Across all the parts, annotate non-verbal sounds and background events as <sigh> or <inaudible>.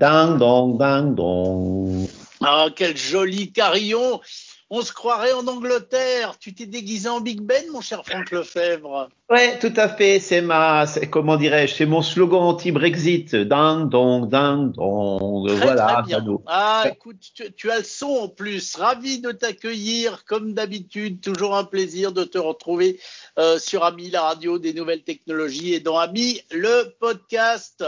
Ding dong, ding dong. Ah, quel joli carillon on se croirait en Angleterre. Tu t'es déguisé en Big Ben, mon cher Franck Lefebvre. Ouais, tout à fait. C'est ma, comment dirais-je, c'est mon slogan anti-Brexit. Ding dong, ding dong. Très, voilà. Très bien. Ah, écoute, tu, tu, as le son en plus. Ravi de t'accueillir, comme d'habitude. Toujours un plaisir de te retrouver euh, sur Ami la radio des nouvelles technologies et dans Ami le podcast.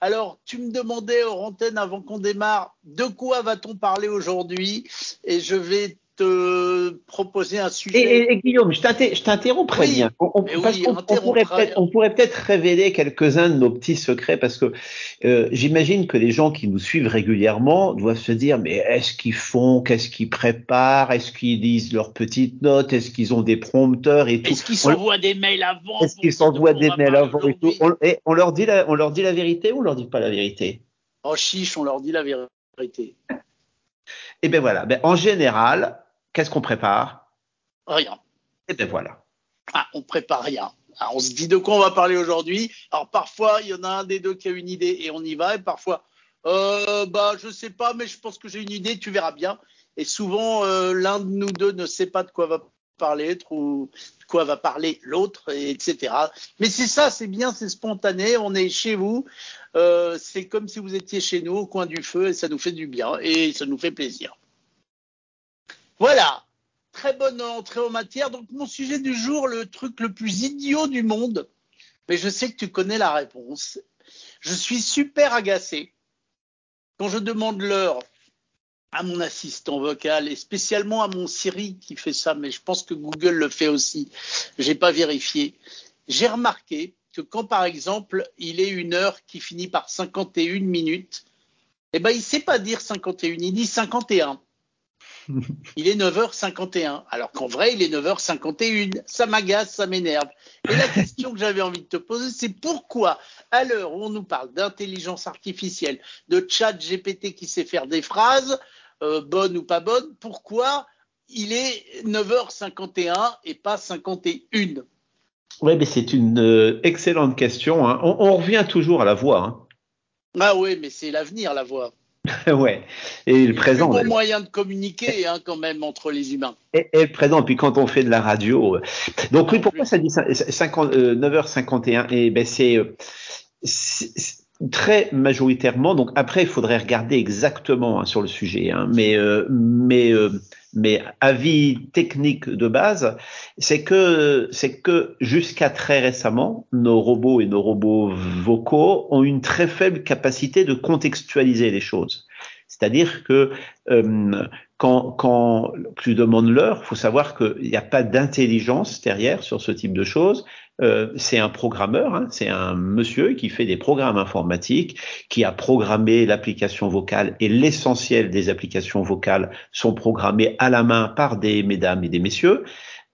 Alors, tu me demandais, hors antenne, avant qu'on démarre, de quoi va-t-on parler aujourd'hui? Et je vais te proposer un sujet. Et, et Guillaume, je t'interromps très Oui, bien. On, oui, pourrait peut-être, bien. révéler quelques-uns de nos petits secrets parce que euh, j'imagine que les gens qui nous suivent régulièrement doivent se dire mais est-ce qu'ils font, qu'est-ce qu'ils préparent, est-ce qu'ils lisent leurs petites notes, est-ce qu'ils ont des prompteurs et tout. Est-ce qu'ils s'envoient des mails avant Est-ce qu'ils s'envoient des mails avant et tout on, et on leur dit la, on leur dit la vérité ou on leur dit pas la vérité? Oh chiche, on leur dit la vérité. Eh ben voilà. Ben, en général, qu'est-ce qu'on prépare? Rien. Eh ben voilà. Ah, on prépare rien. Ah, on se dit de quoi on va parler aujourd'hui? Alors parfois, il y en a un des deux qui a une idée et on y va. Et parfois, euh, bah je sais pas, mais je pense que j'ai une idée. Tu verras bien. Et souvent, euh, l'un de nous deux ne sait pas de quoi va parler, ou de quoi va parler l'autre, et etc. Mais c'est ça, c'est bien, c'est spontané. On est chez vous. Euh, c'est comme si vous étiez chez nous au coin du feu et ça nous fait du bien et ça nous fait plaisir. Voilà. Très bonne entrée en matière. Donc, mon sujet du jour, le truc le plus idiot du monde. Mais je sais que tu connais la réponse. Je suis super agacé quand je demande l'heure à mon assistant vocal et spécialement à mon Siri qui fait ça, mais je pense que Google le fait aussi. J'ai pas vérifié. J'ai remarqué que quand, par exemple, il est une heure qui finit par 51 minutes, eh ben, il sait pas dire 51, il dit 51. Il est 9h51, alors qu'en vrai, il est 9h51. Ça m'agace, ça m'énerve. Et la question que j'avais envie de te poser, c'est pourquoi, à l'heure où on nous parle d'intelligence artificielle, de chat GPT qui sait faire des phrases, euh, bonnes ou pas bonnes, pourquoi il est 9h51 et pas 51 Oui, mais c'est une euh, excellente question. hein. On, on revient toujours à la voix. hein. Ah oui, mais c'est l'avenir, la voix. <laughs> ouais. Et le C'est présent. le bon d'ailleurs. moyen de communiquer hein, quand même entre les humains. Et, et le présent. Puis quand on fait de la radio. euh, Donc oui, pourquoi ça dit cin- 50, euh, 9h51 Et ben c'est euh, c'est- c'est très majoritairement. Donc après, il faudrait regarder exactement hein, sur le sujet. Hein, mais euh, mais euh, mais avis technique de base, c'est que c'est que jusqu'à très récemment, nos robots et nos robots vocaux ont une très faible capacité de contextualiser les choses. C'est-à-dire que euh, quand, quand tu demandes l'heure, faut savoir qu'il n'y a pas d'intelligence derrière sur ce type de choses. Euh, c'est un programmeur, hein, c'est un monsieur qui fait des programmes informatiques, qui a programmé l'application vocale et l'essentiel des applications vocales sont programmées à la main par des mesdames et des messieurs.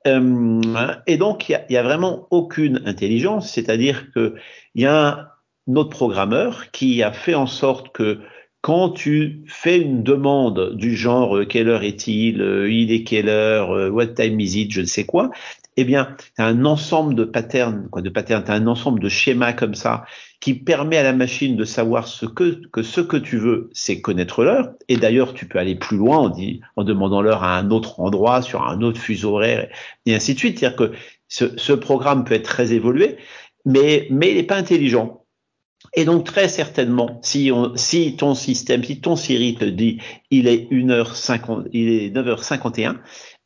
Euh, et donc, il y a, vraiment aucune intelligence, c'est-à-dire que il y a un autre programmeur qui a fait en sorte que quand tu fais une demande du genre euh, quelle heure est-il, euh, il est quelle heure, euh, what time is it, je ne sais quoi, eh bien, tu as un ensemble de patterns, quoi, de patterns, tu as un ensemble de schémas comme ça qui permet à la machine de savoir ce que, que ce que tu veux, c'est connaître l'heure. Et d'ailleurs, tu peux aller plus loin en, dit, en demandant l'heure à un autre endroit, sur un autre fuseau horaire, et ainsi de suite. C'est-à-dire que ce, ce programme peut être très évolué, mais, mais il n'est pas intelligent. Et donc très certainement, si, on, si ton système, si ton Siri te dit il est 1h50, il est 9h51,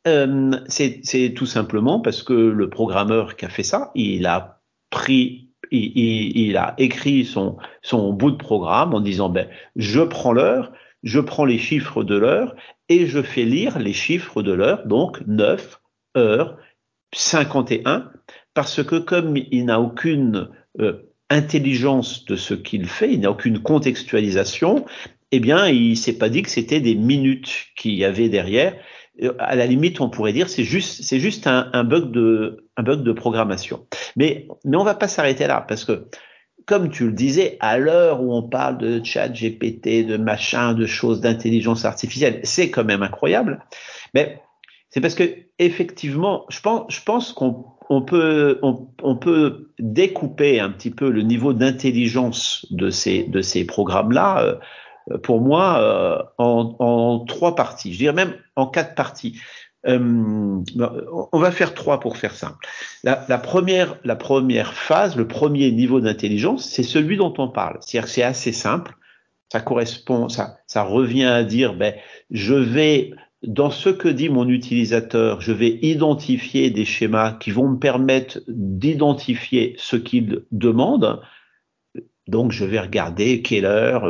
euh, c'est tout simplement parce que le programmeur qui a fait ça, il a pris, il, il, il a écrit son, son bout de programme en disant ben je prends l'heure, je prends les chiffres de l'heure et je fais lire les chiffres de l'heure, donc 9 heures 51, parce que comme il n'a aucune euh, intelligence de ce qu'il fait, il n'a aucune contextualisation, eh bien, il s'est pas dit que c'était des minutes qu'il y avait derrière. Euh, À la limite, on pourrait dire c'est juste, c'est juste un, bug de, un bug de programmation. Mais, mais on va pas s'arrêter là parce que, comme tu le disais, à l'heure où on parle de chat GPT, de machin, de choses d'intelligence artificielle, c'est quand même incroyable. Mais c'est parce que effectivement, je pense, je pense qu'on on peut, on, peut découper un petit peu le niveau d'intelligence de ces, de ces programmes-là, euh, pour moi, euh, en, en, trois parties. Je dirais même en quatre parties. Euh, on va faire trois pour faire simple. La, la, première, la première phase, le premier niveau d'intelligence, c'est celui dont on parle. Que c'est assez simple. Ça correspond, ça, ça revient à dire, ben, je vais dans ce que dit mon utilisateur, je vais identifier des schémas qui vont me permettre d'identifier ce qu'il demande. Donc, je vais regarder quelle heure,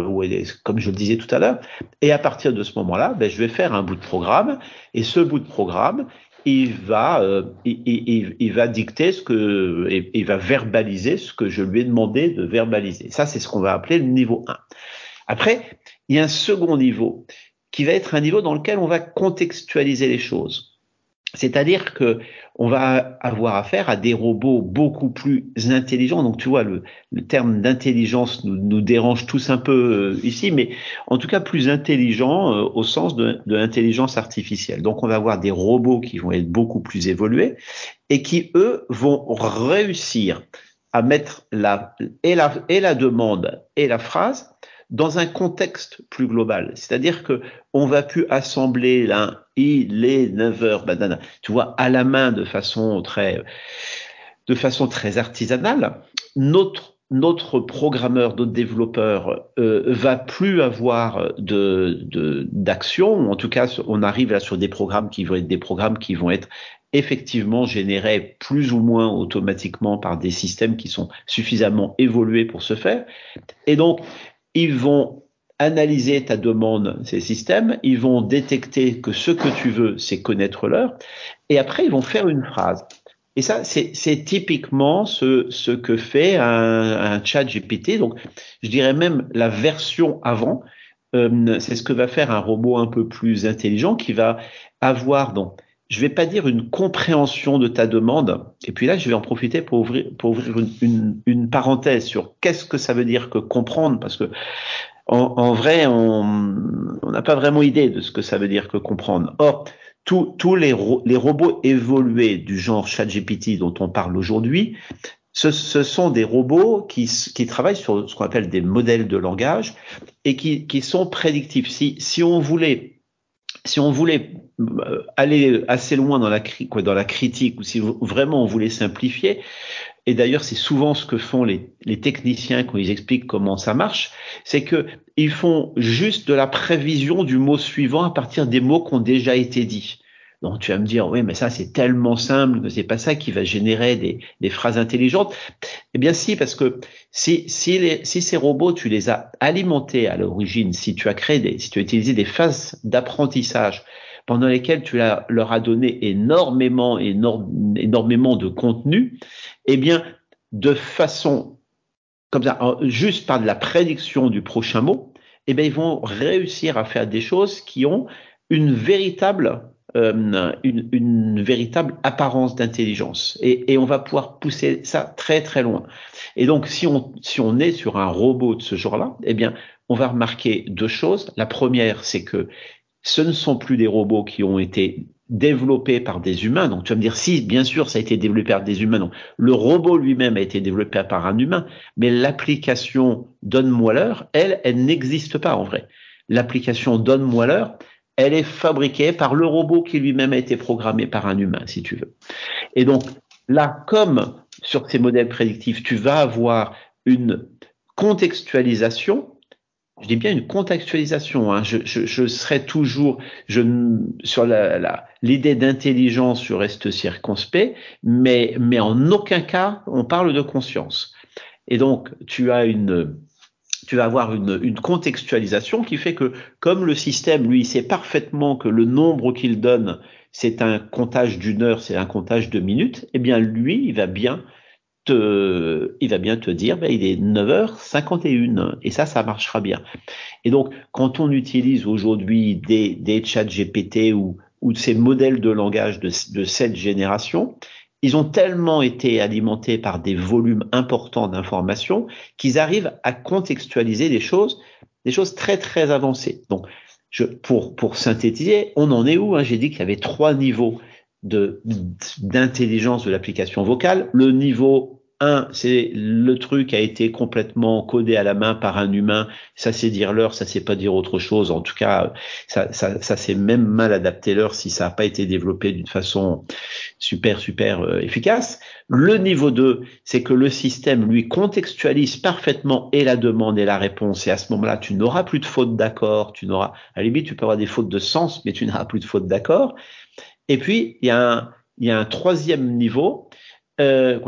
comme je le disais tout à l'heure. Et à partir de ce moment-là, ben, je vais faire un bout de programme. Et ce bout de programme, il va, euh, il, il, va dicter ce que, il va verbaliser ce que je lui ai demandé de verbaliser. Ça, c'est ce qu'on va appeler le niveau 1. Après, il y a un second niveau qui va être un niveau dans lequel on va contextualiser les choses. C'est-à-dire que on va avoir affaire à des robots beaucoup plus intelligents. Donc tu vois, le, terme d'intelligence nous, dérange tous un peu euh, ici, mais en tout cas plus intelligent euh, au sens de, de l'intelligence artificielle. Donc on va avoir des robots qui vont être beaucoup plus évolués et qui eux vont réussir à mettre la et la et la demande et la phrase dans un contexte plus global. C'est-à-dire que on va plus assembler là, il est 9 heures, banana, tu vois, à la main de façon très, de façon très artisanale. Notre notre programmeur, notre développeur euh, va plus avoir de d'action. en tout cas, on arrive là sur des programmes qui vont être des programmes qui vont être effectivement générés plus ou moins automatiquement par des systèmes qui sont suffisamment évolués pour ce faire. Et donc, ils vont analyser ta demande, ces systèmes, ils vont détecter que ce que tu veux, c'est connaître l'heure, et après, ils vont faire une phrase. Et ça, c'est typiquement ce, ce, que fait un, un, chat GPT. Donc, je dirais même la version avant, euh, c'est ce que va faire un robot un peu plus intelligent qui va avoir donc je vais pas dire une compréhension de ta demande. Et puis là, je vais en profiter pour ouvrir, pour ouvrir une, une, parenthèse sur qu'est-ce que ça veut dire que comprendre, parce que en, en vrai, on n'a pas vraiment idée de ce que ça veut dire que comprendre. Or, tous les, les robots évolués du genre ChatGPT dont on parle aujourd'hui, ce, ce, sont des robots qui, qui travaillent sur ce qu'on appelle des modèles de langage et qui, qui sont prédictifs. Si, si on voulait si on voulait euh, aller assez loin dans la, critique ou si vraiment on voulait simplifier, et d'ailleurs c'est souvent ce que font les, les, techniciens quand ils expliquent comment ça marche, c'est que ils font juste de la prévision du mot suivant à partir des mots qui ont déjà été dits. Donc tu vas me dire, oui, mais ça c'est tellement simple que c'est pas ça qui va générer des, des, phrases intelligentes. Eh bien si, parce que si, si, les, si ces robots, tu les as alimentés à l'origine, si tu as créé des, si tu as utilisé des phases d'apprentissage pendant lesquelles tu leur as donné énormément, énormément de contenu, eh bien de façon comme ça, juste par de la prédiction du prochain mot, eh bien ils vont réussir à faire des choses qui ont une véritable euh, une, une, véritable apparence d'intelligence. Et, et, on va pouvoir pousser ça très très loin. Et donc, si on, si on est sur un robot de ce genre-là, eh bien, on va remarquer deux choses. La première, c'est que ce ne sont plus des robots qui ont été développés par des humains. Donc, tu vas me dire, si, bien sûr, ça a été développé par des humains. Donc, le robot lui-même a été développé par un humain, mais l'application Donne-moi l'heure, elle, elle n'existe pas en vrai. L'application Donne-moi l'heure, elle est fabriquée par le robot qui lui-même a été programmé par un humain, si tu veux. Et donc là, comme sur ces modèles prédictifs, tu vas avoir une contextualisation. Je dis bien une contextualisation. Hein. Je, serai toujours sur la, l'idée d'intelligence, je reste circonspect, mais en aucun cas on parle de conscience. Et donc tu as une tu vas avoir une, une, contextualisation qui fait que comme le système, lui, sait parfaitement que le nombre qu'il donne, c'est un comptage d'une heure, c'est un comptage de minutes, eh bien lui, il va bien te, il va bien te dire, ben, il est 9h51 et ça, ça marchera bien. Et donc, quand on utilise aujourd'hui des, des chats GPT ou, ou ces modèles de langage de, de cette génération, ils ont tellement été alimentés par des volumes importants d'informations qu'ils arrivent à contextualiser des choses, des choses très très avancées. Donc, je, pour, pour synthétiser, on en est où hein? J'ai dit qu'il y avait trois niveaux de d'intelligence de l'application vocale. Le niveau un, c'est le truc a été complètement codé à la main par un humain. Ça c'est dire l'heure, ça c'est pas dire autre chose. En tout cas, ça, ça, ça c'est même mal adapté l'heure si ça n'a pas été développé d'une façon super super euh, efficace. Le niveau 2, c'est que le système lui contextualise parfaitement et la demande et la réponse. Et à ce moment-là, tu n'auras plus de faute d'accord. Tu n'auras, à la limite, tu peux avoir des fautes de sens, mais tu n'auras plus de faute d'accord. Et puis il y a un, y a un troisième niveau. Euh,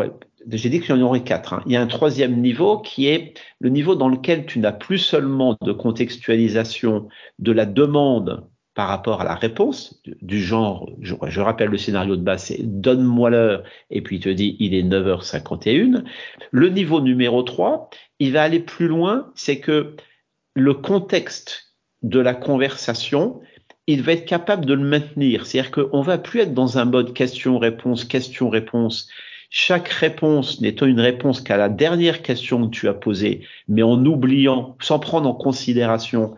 j'ai dit qu'il y en aurait quatre. Hein. Il y a un troisième niveau qui est le niveau dans lequel tu n'as plus seulement de contextualisation de la demande par rapport à la réponse, du genre, je, rappelle le scénario de base, c'est donne-moi l'heure, et puis il te dit il est 9h51. Le niveau numéro 3, il va aller plus loin, c'est que le contexte de la conversation, il va être capable de le maintenir. C'est-à-dire qu'on va plus être dans un mode question-réponse, question-réponse, chaque réponse n'étant une réponse qu'à la dernière question que tu as posée, mais en oubliant, sans prendre en considération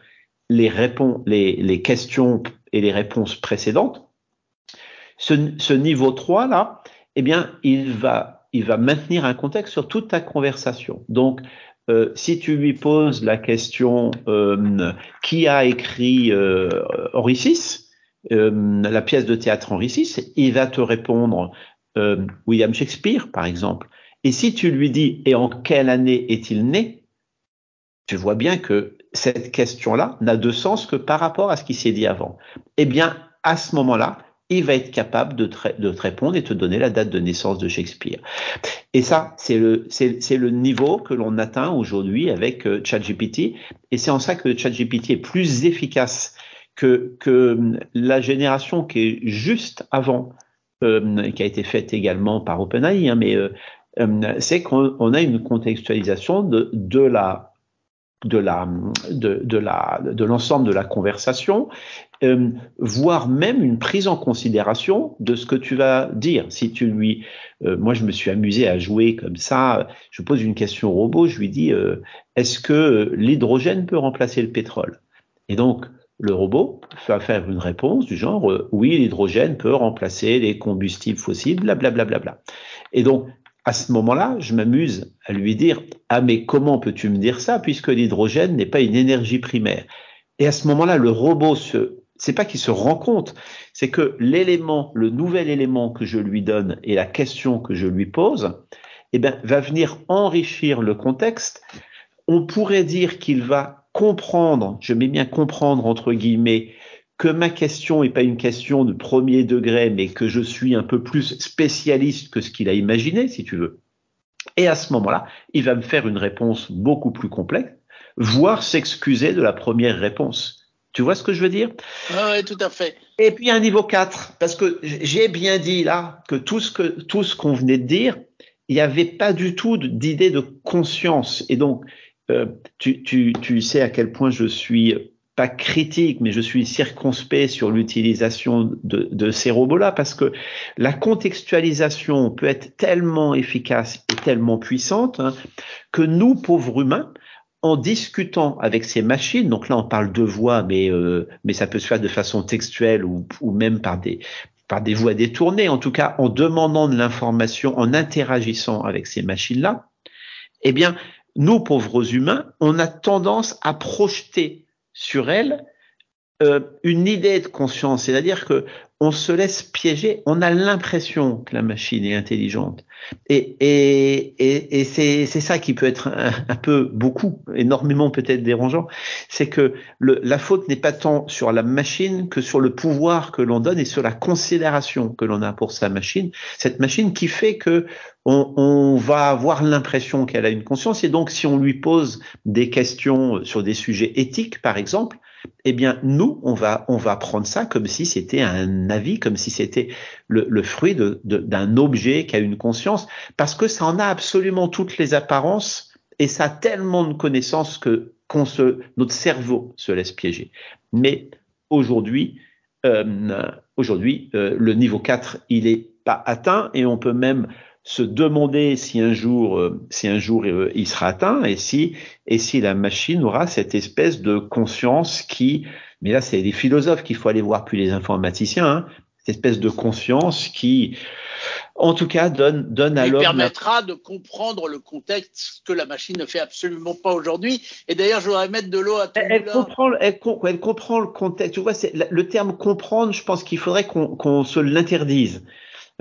les, réponses, les, questions et les réponses précédentes, ce, niveau 3 là, eh bien, il va, il va maintenir un contexte sur toute ta conversation. Donc, euh, si tu lui poses la question euh, qui a écrit euh, Henri euh, la pièce de théâtre Henri VI, il va te répondre euh, William Shakespeare, par exemple, et si tu lui dis et en quelle année est-il né, tu vois bien que cette question-là n'a de sens que par rapport à ce qui s'est dit avant. Eh bien, à ce moment-là, il va être capable de te, répondre et te donner la date de naissance de Shakespeare. Et ça, c'est le, niveau que l'on atteint aujourd'hui avec euh, ChatGPT. Et c'est en ça que ChatGPT est plus efficace que, que la génération qui est juste avant qui a été faite également par OpenAI, hein, mais euh, euh, c'est qu'on a une contextualisation de, l'ensemble de la conversation euh, voire même une prise en considération de ce que tu vas dire. Si tu lui euh, moi je me suis amusé à jouer comme ça je pose une question au robot je lui dis euh, est-ce que l'hydrogène peut remplacer le pétrole? Et donc le robot va faire une réponse du genre euh, oui, l'hydrogène peut remplacer les combustibles fossiles, blablabla. Bla, bla, bla. Et donc, à ce moment-là, je m'amuse à lui dire ah mais comment peux-tu me dire ça puisque l'hydrogène n'est pas une énergie primaire? Et à ce moment-là, le robot se c'est pas qu'il se rend compte, c'est que l'élément, le nouvel élément que je lui donne et la question que je lui pose, eh ben, va venir enrichir le contexte. On pourrait dire qu'il va comprendre, je mets bien comprendre entre guillemets, que ma question n'est pas une question de premier degré, mais que je suis un peu plus spécialiste que ce qu'il a imaginé, si tu veux. Et à ce moment-là, il va me faire une réponse beaucoup plus complexe, voire s'excuser de la première réponse. Tu vois ce que je veux dire? Oui, tout à fait. Et puis un niveau 4, parce que j'ai bien dit là que tout ce que tout ce qu'on venait de dire, il n'y avait pas du tout d'idée de conscience. Et donc, euh, tu, tu, tu, sais à quel point je suis pas critique, mais je suis circonspect sur l'utilisation de, de, ces robots-là parce que la contextualisation peut être tellement efficace et tellement puissante hein, que nous, pauvres humains, en discutant avec ces machines, donc là on parle de voix, mais euh, mais ça peut se faire de façon textuelle ou, ou même par des par des voix détournées, en tout cas en demandant de l'information, en interagissant avec ces machines-là, eh bien nous, pauvres humains, on a tendance à projeter sur elles euh, une idée de conscience, c'est-à-dire que on se laisse piéger, on a l'impression que la machine est intelligente. Et, et, et, et c'est, ça qui peut être un, peu beaucoup, énormément peut-être dérangeant, c'est que le, la faute n'est pas tant sur la machine que sur le pouvoir que l'on donne et sur la considération que l'on a pour sa machine. Cette machine qui fait que on, on va avoir l'impression qu'elle a une conscience et donc si on lui pose des questions sur des sujets éthiques, par exemple, eh bien, nous, on va, on va prendre ça comme si c'était un avis, comme si c'était le, le, fruit d'un de, objet qui a une conscience, parce que ça en a absolument toutes les apparences et ça a tellement de connaissances que se, notre cerveau se laisse piéger. Mais aujourd'hui, euh, aujourd'hui, euh, le niveau 4, il est pas atteint et on peut même se demander si un jour, euh, si un jour euh, il sera atteint et si, et si la machine aura cette espèce de conscience qui, mais là c'est les philosophes qu'il faut aller voir plus les informaticiens, hein, cette espèce de conscience qui, en tout cas, donne, donne à l'homme. permettra de comprendre le contexte que la machine ne fait absolument pas aujourd'hui. Et d'ailleurs, je voudrais mettre de l'eau à tout elle, elle comprend, elle, elle, comprend le contexte. Tu vois, c'est le terme comprendre. Je pense qu'il faudrait qu'on se l'interdise.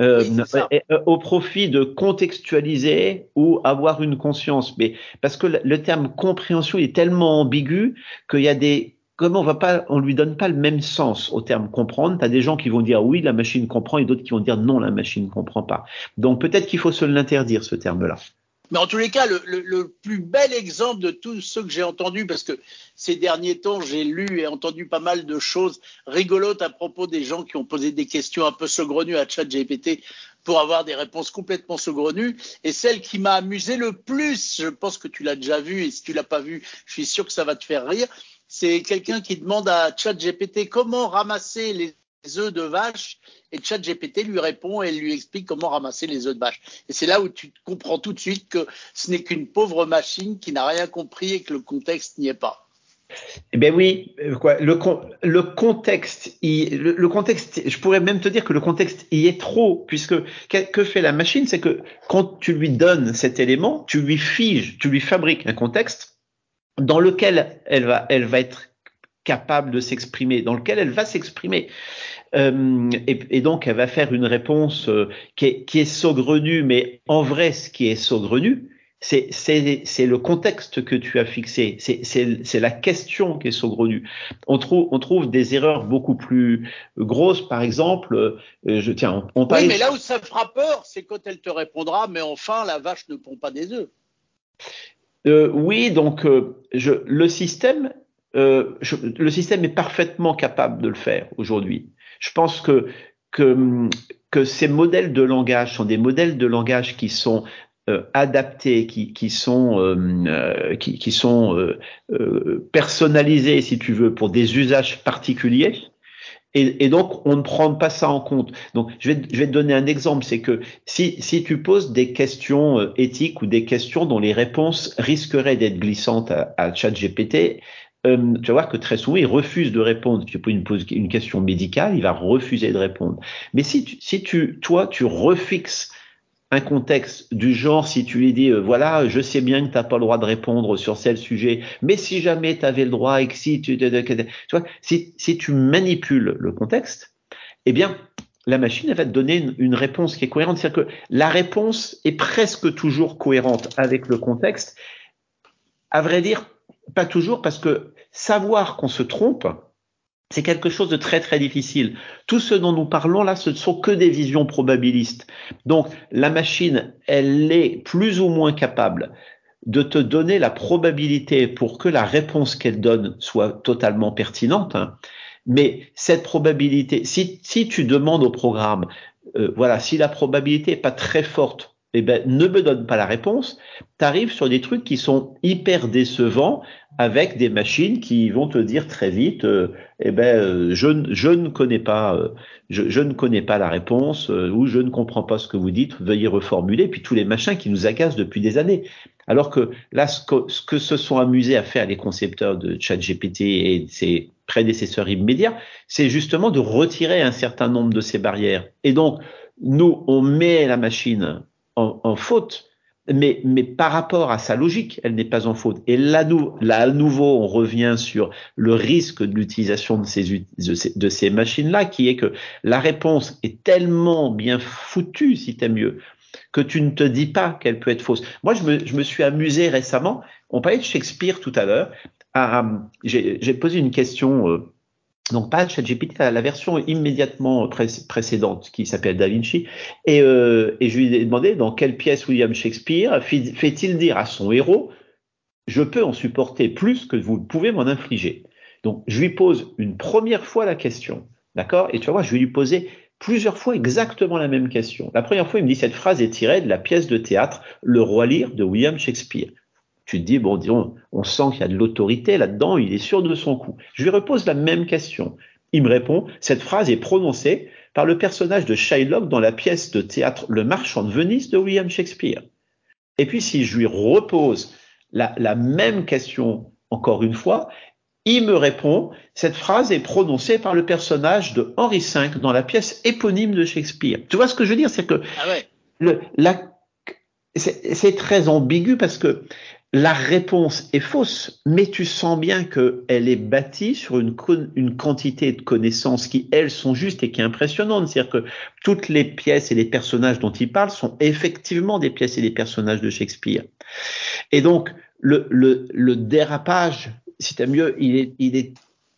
Euh, oui, euh, au profit de contextualiser ou avoir une conscience. Mais parce que le terme compréhension est tellement ambigu qu'il y a des comme on va pas, on lui donne pas le même sens au terme comprendre. Tu as des gens qui vont dire oui, la machine comprend, et d'autres qui vont dire non, la machine ne comprend pas. Donc peut-être qu'il faut se l'interdire ce terme-là. Mais en tous les cas, le, plus bel exemple de tous ceux que j'ai entendus, parce que ces derniers temps, j'ai lu et entendu pas mal de choses rigolotes à propos des gens qui ont posé des questions un peu saugrenues à ChatGPT pour avoir des réponses complètement saugrenues. Et celle qui m'a amusé le plus, je pense que tu l'as déjà vu, et si tu l'as pas vu, je suis sûr que ça va te faire rire, c'est quelqu'un qui demande à ChatGPT comment ramasser les œufs de vache et ChatGPT lui répond et lui explique comment ramasser les œufs de vache. Et c'est là où tu comprends tout de suite que ce n'est qu'une pauvre machine qui n'a rien compris et que le contexte n'y est pas. Eh bien oui, euh, le, contexte, le, contexte, je pourrais même te dire que le contexte y est trop, puisque que, que fait la machine, c'est que quand tu lui donnes cet élément, tu lui figes, tu lui fabriques un contexte dans lequel elle va, elle va être capable de s'exprimer, dans lequel elle va s'exprimer. Euh, et, et, donc, elle va faire une réponse euh, qui, est, qui est saugrenue, mais en vrai, ce qui est saugrenu, c'est, le contexte que tu as fixé, c'est, la question qui est saugrenue. On trouve, on trouve des erreurs beaucoup plus grosses, par exemple, euh, je tiens, on, on Oui, mais là où ça fera peur, c'est quand elle te répondra, mais enfin, la vache ne pond pas des œufs. Euh, oui, donc euh, je, le système, euh, je, le système est parfaitement capable de le faire aujourd'hui. Je pense que, que que ces modèles de langage sont des modèles de langage qui sont euh, adaptés, qui, qui sont euh, qui, qui, sont personnalisés, si tu veux, pour des usages particuliers. Et, et, donc, on ne prend pas ça en compte. Donc, je vais, je vais te donner un exemple, c'est que si, si tu poses des questions euh, éthiques ou des questions dont les réponses risqueraient d'être glissantes à, à ChatGPT, euh, tu vas voir que très souvent, il refuse de répondre. Tu poses une, une question médicale, il va refuser de répondre. Mais si, tu, si tu, toi, tu refixes un contexte du genre, si tu lui dis, euh, voilà, je sais bien que tu n'as pas le droit de répondre sur tel sujet, mais si jamais tu avais le droit et que si tu, tu vois, si, si tu manipules le contexte, eh bien, la machine elle va te donner une, une réponse qui est cohérente. C'est-à-dire que la réponse est presque toujours cohérente avec le contexte. À vrai dire, pas toujours, parce que savoir qu'on se trompe, c'est quelque chose de très très difficile. Tout ce dont nous parlons là, ce ne sont que des visions probabilistes. Donc la machine, elle est plus ou moins capable de te donner la probabilité pour que la réponse qu'elle donne soit totalement pertinente. Hein. Mais cette probabilité, si, si tu demandes au programme, euh, voilà, si la probabilité est pas très forte, eh ben, ne me donne pas la réponse, tu arrives sur des trucs qui sont hyper décevants avec des machines qui vont te dire très vite, euh, eh ben, euh, je, je, ne connais pas, euh, je, je, ne connais pas la réponse euh, ou je ne comprends pas ce que vous dites, veuillez reformuler. Puis tous les machins qui nous agacent depuis des années. Alors que là, ce que, ce que se sont amusés à faire les concepteurs de ChatGPT et ses prédécesseurs immédiats, c'est justement de retirer un certain nombre de ces barrières. Et donc, nous, on met la machine en, en faute mais, mais par rapport à sa logique, elle n'est pas en faute. Et là, nous, là, à nouveau, on revient sur le risque de l'utilisation de ces, de ces, machines-là, qui est que la réponse est tellement bien foutue, si t'aimes mieux, que tu ne te dis pas qu'elle peut être fausse. Moi, je me, je me suis amusé récemment. On parlait de Shakespeare tout à l'heure. J'ai posé une question. Euh, donc pas ChatGPT, la version immédiatement pré précédente qui s'appelle Da Vinci. Et, euh, et, je lui ai demandé dans quelle pièce William Shakespeare fait-il dire à son héros je peux en supporter plus que vous pouvez m'en infliger. Donc je lui pose une première fois la question, d'accord? Et tu vas voir, je vais lui poser plusieurs fois exactement la même question. La première fois, il me dit cette phrase est tirée de la pièce de théâtre Le Roi Lear de William Shakespeare. Tu te dis, bon, disons, on sent qu'il y a de l'autorité là-dedans, il est sûr de son coup. Je lui repose la même question. Il me répond, cette phrase est prononcée par le personnage de Shylock dans la pièce de théâtre Le Marchand de Venise de William Shakespeare. Et puis si je lui repose la, la même question encore une fois, il me répond, cette phrase est prononcée par le personnage de Henri V dans la pièce éponyme de Shakespeare. Tu vois ce que je veux dire? C'est que ah ouais. le, la, c'est très ambigu parce que la réponse est fausse, mais tu sens bien qu'elle est bâtie sur une, une, quantité de connaissances qui, elles, sont justes et qui est impressionnante. C'est-à-dire que toutes les pièces et les personnages dont il parle sont effectivement des pièces et des personnages de Shakespeare. Et donc, le, le, le dérapage, si tu mieux, il est, il est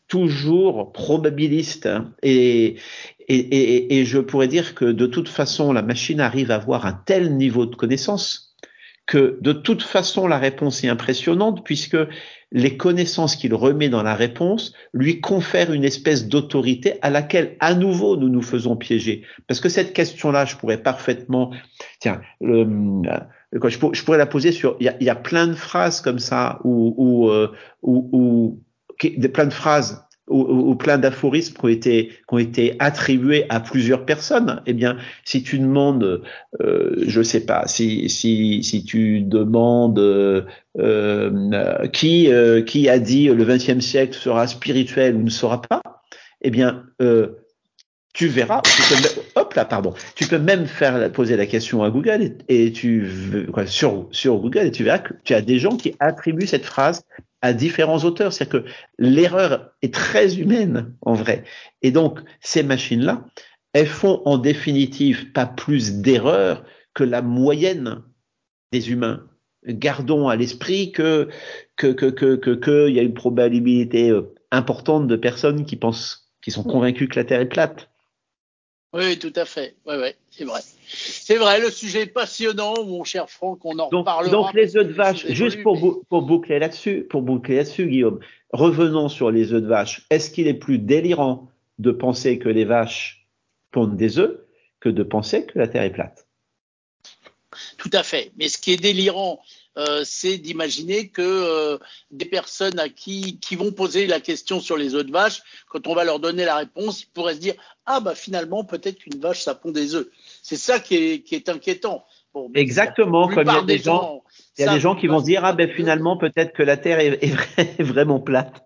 toujours probabiliste hein, et, et, et, et je pourrais dire que de toute façon, la machine arrive à avoir un tel niveau de connaissance que de toute façon la réponse est impressionnante puisque les connaissances qu'il remet dans la réponse lui confèrent une espèce d'autorité à laquelle à nouveau nous nous faisons piéger. Parce que cette question-là, je pourrais parfaitement, tiens, euh, je, pourrais, la poser sur, il y a, plein de phrases comme ça où, où, euh, où, où plein de phrases ou, ou, plein d'aphorismes qui ont été qui ont été attribués à plusieurs personnes. Eh bien, si tu demandes, euh, je sais pas, si si si tu demandes euh, qui euh, qui a dit le XXe siècle sera spirituel ou ne sera pas, eh bien euh, tu verras, tu peux, hop là, pardon, tu peux même faire poser la question à Google et, et tu quoi, sur sur Google et tu verras que tu as des gens qui attribuent cette phrase à différents auteurs. C'est-à-dire que l'erreur est très humaine en vrai. Et donc ces machines-là, elles font en définitive pas plus d'erreurs que la moyenne des humains. Gardons à l'esprit que que que que que qu'il y a une probabilité euh, importante de personnes qui pensent, qui sont convaincues que la Terre est plate. Oui, tout à fait. Oui, oui, c'est vrai. C'est vrai, le sujet est passionnant, mon cher Franck, on en donc, reparlera. Donc les œufs de vache, juste pour, mais... pour boucler là-dessus, pour boucler là-dessus, Guillaume, revenons sur les œufs de vache. Est-ce qu'il est plus délirant de penser que les vaches pondent des œufs que de penser que la Terre est plate? Tout à fait. Mais ce qui est délirant, euh, c'est d'imaginer que euh, des personnes à qui, qui vont poser la question sur les œufs de vache, quand on va leur donner la réponse, ils pourraient se dire ah bah finalement peut-être qu'une vache ça pond des œufs. C'est ça qui est, qui est inquiétant. Bon, Exactement, comme il y a des gens, il y a des gens qui vont se dire ah ben finalement peut-être que la Terre est, est <laughs> vraiment plate.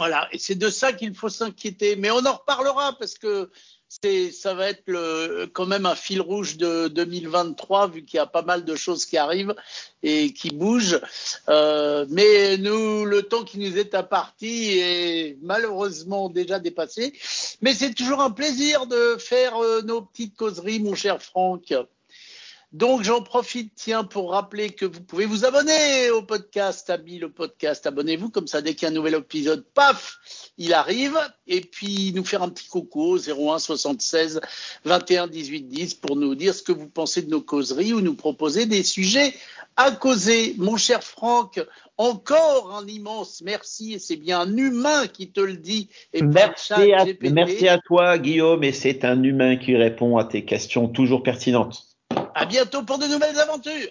Voilà, et c'est de ça qu'il faut s'inquiéter. Mais on en reparlera parce que ça va être le, quand même un fil rouge de 2023 vu qu'il y a pas mal de choses qui arrivent et qui bougent. Euh, mais nous, le temps qui nous est imparti est malheureusement déjà dépassé. Mais c'est toujours un plaisir de faire euh, nos petites causeries, mon cher Franck. Donc j'en profite, tiens, pour rappeler que vous pouvez vous abonner au podcast, Ami le podcast, abonnez-vous, comme ça dès qu'il y a un nouvel épisode, paf, il arrive, et puis nous faire un petit coucou au 01 76 21 18 10 pour nous dire ce que vous pensez de nos causeries ou nous proposer des sujets à causer. Mon cher Franck, encore un immense merci, et c'est bien un humain qui te le dit. Et merci, à, merci à toi, Guillaume, et c'est un humain qui répond à tes questions toujours pertinentes. À bientôt pour de nouvelles aventures.